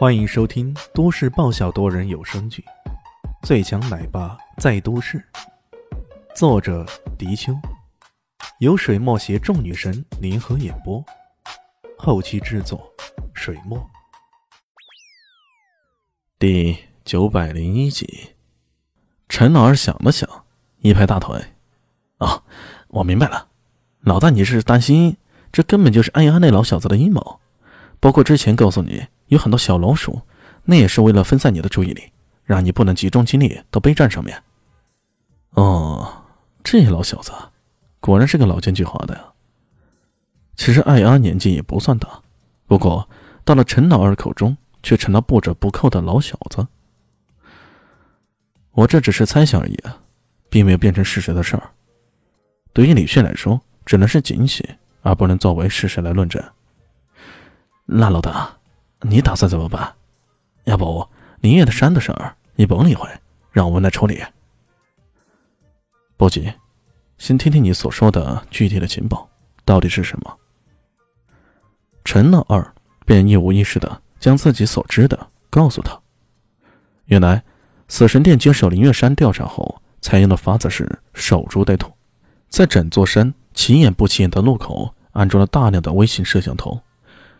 欢迎收听都市爆笑多人有声剧《最强奶爸在都市》，作者：迪秋，由水墨携众女神联合演播，后期制作：水墨。第九百零一集，陈老二想了想，一拍大腿：“啊，我明白了，老大，你是担心这根本就是安阳那老小子的阴谋，包括之前告诉你。”有很多小老鼠，那也是为了分散你的注意力，让你不能集中精力到备战上面。哦，这老小子果然是个老奸巨猾的呀。其实艾阿年纪也不算大，不过到了陈老二口中，却成了不折不扣的老小子。我这只是猜想而已，并没有变成事实的事儿。对于李炫来说，只能是惊喜，而不能作为事实来论证。那老大。你打算怎么办？要不林月的山的事儿，你甭理会，让我们来处理。不急，先听听你所说的具体的情报到底是什么。陈老二便一五一十的将自己所知的告诉他。原来，死神殿接手林月山调查后，采用的法子是守株待兔，在整座山起眼不起眼的路口安装了大量的微型摄像头，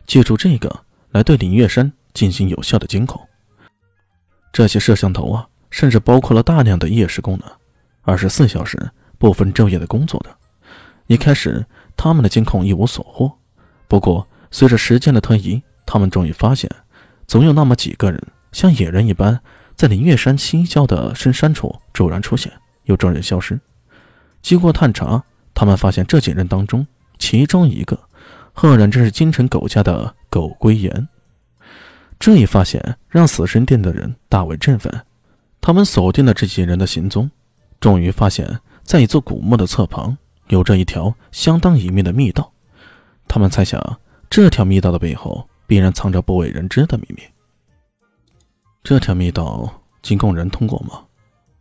借助这个。来对林月山进行有效的监控。这些摄像头啊，甚至包括了大量的夜视功能，二十四小时不分昼夜的工作的。一开始，他们的监控一无所获。不过，随着时间的推移，他们终于发现，总有那么几个人像野人一般，在林月山西郊的深山处骤然出现，又骤然消失。经过探查，他们发现这几人当中，其中一个。赫然正是京城狗家的狗归岩。这一发现让死神殿的人大为振奋。他们锁定了这几人的行踪，终于发现，在一座古墓的侧旁有着一条相当隐秘的密道。他们猜想，这条密道的背后必然藏着不为人知的秘密。这条密道仅供人通过吗？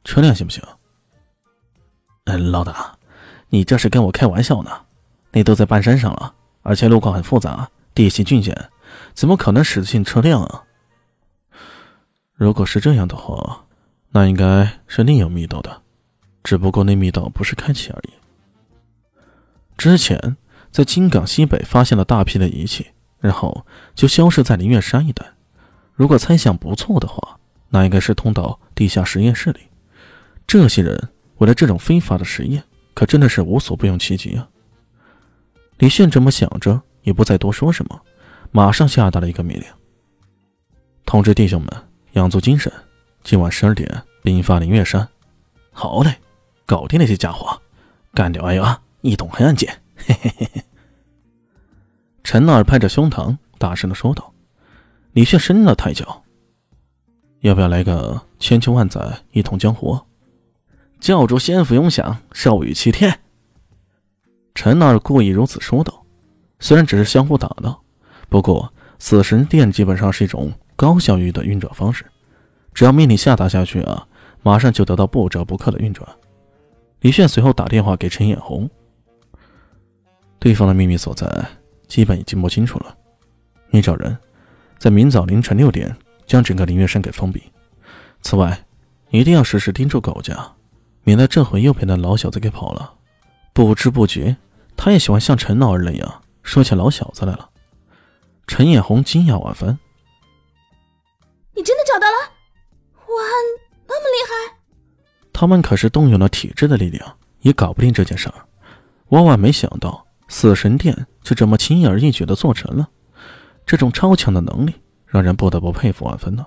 车辆行不行？嗯，老大，你这是跟我开玩笑呢？那都在半山上了。而且路况很复杂，地形峻险，怎么可能驶得进车辆啊？如果是这样的话，那应该是另有密道的，只不过那密道不是开启而已。之前在金港西北发现了大批的仪器，然后就消失在林月山一带。如果猜想不错的话，那应该是通到地下实验室里。这些人为了这种非法的实验，可真的是无所不用其极啊！李炫这么想着，也不再多说什么，马上下达了一个命令：通知弟兄们养足精神，今晚十二点兵发灵月山。好嘞，搞定那些家伙，干掉哎呀，一统黑暗界！嘿嘿嘿嘿。陈二拍着胸膛，大声的说道。你却伸了太脚：“要不要来个千秋万载一统江湖？”教主仙福永享，寿与齐天。陈二故意如此说道：“虽然只是相互打闹，不过死神殿基本上是一种高效率的运转方式，只要命令下达下去啊，马上就得到不折不扣的运转。”李炫随后打电话给陈眼红，对方的秘密所在基本已经摸清楚了。你找人，在明早凌晨六点将整个灵月山给封闭。此外，一定要时时盯住狗家，免得这回又被那老小子给跑了。不知不觉。他也喜欢像陈老二那样说起老小子来了。陈眼红惊讶万分：“你真的找到了？哇，那么厉害！”他们可是动用了体质的力量，也搞不定这件事儿。万万没想到，死神殿就这么轻而易举的做成了。这种超强的能力，让人不得不佩服万分呢。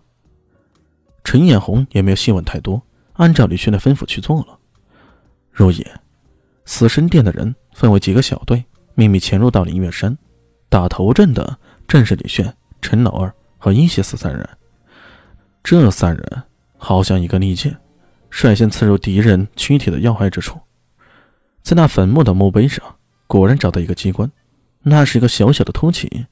陈眼红也没有细问太多，按照李轩的吩咐去做了。入夜，死神殿的人。分为几个小队，秘密潜入到灵月山，打头阵的正是李炫、陈老二和伊西斯三人。这三人好像一个利剑，率先刺入敌人躯体的要害之处。在那坟墓的墓碑上，果然找到一个机关，那是一个小小的凸起。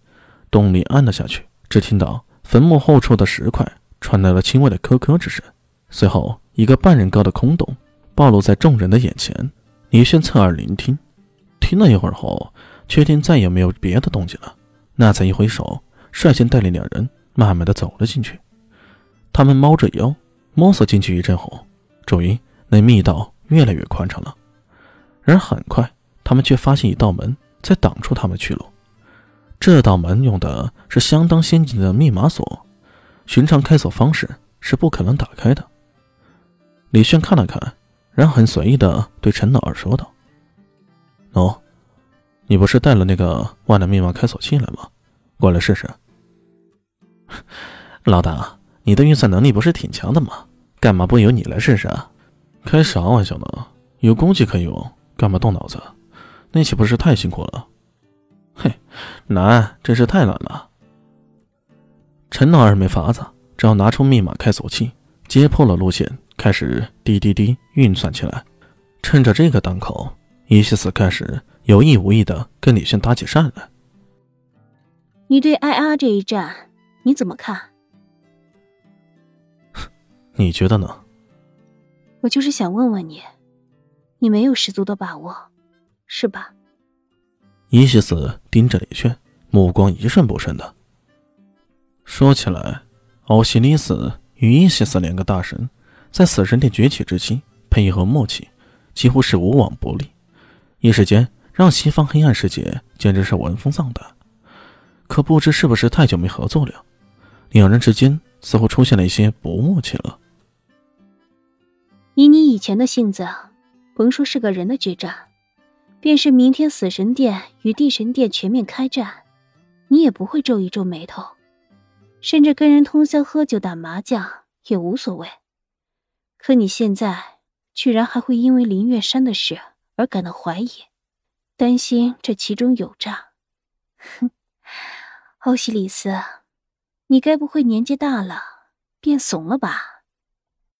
洞里按了下去，只听到坟墓后处的石块传来了轻微的咯咯之声。随后，一个半人高的空洞暴露在众人的眼前。李炫侧耳聆听。听了一会儿后，确定再也没有别的动静了，那才一挥手，率先带领两人慢慢的走了进去。他们猫着腰摸索进去一阵后，终于那密道越来越宽敞了。然而很快，他们却发现一道门在挡住他们去路。这道门用的是相当先进的密码锁，寻常开锁方式是不可能打开的。李炫看了看，然后很随意的对陈老二说道：“喏，你不是带了那个万能密码开锁器来吗？过来试试。”老大，你的运算能力不是挺强的吗？干嘛不由你来试试啊？开啥玩笑呢？有工具可以用，干嘛动脑子？那岂不是太辛苦了？嘿，难，真是太难了。陈老二没法子，只好拿出密码开锁器，揭破了路线，开始滴滴滴运算起来。趁着这个当口，伊西斯开始有意无意的跟李炫搭起讪来。你对 IR 这一战你怎么看？你觉得呢？我就是想问问你，你没有十足的把握，是吧？伊西斯盯着李炫，目光一瞬不瞬的。说起来，奥西里斯与伊西斯两个大神，在死神殿崛起之期，配合默契，几乎是无往不利。一时间，让西方黑暗世界简直是闻风丧胆。可不知是不是太久没合作了，两人之间似乎出现了一些不默契了。以你以前的性子，甭说是个人的决战。便是明天死神殿与地神殿全面开战，你也不会皱一皱眉头，甚至跟人通宵喝酒打麻将也无所谓。可你现在居然还会因为林月山的事而感到怀疑，担心这其中有诈。哼，欧西里斯，你该不会年纪大了变怂了吧？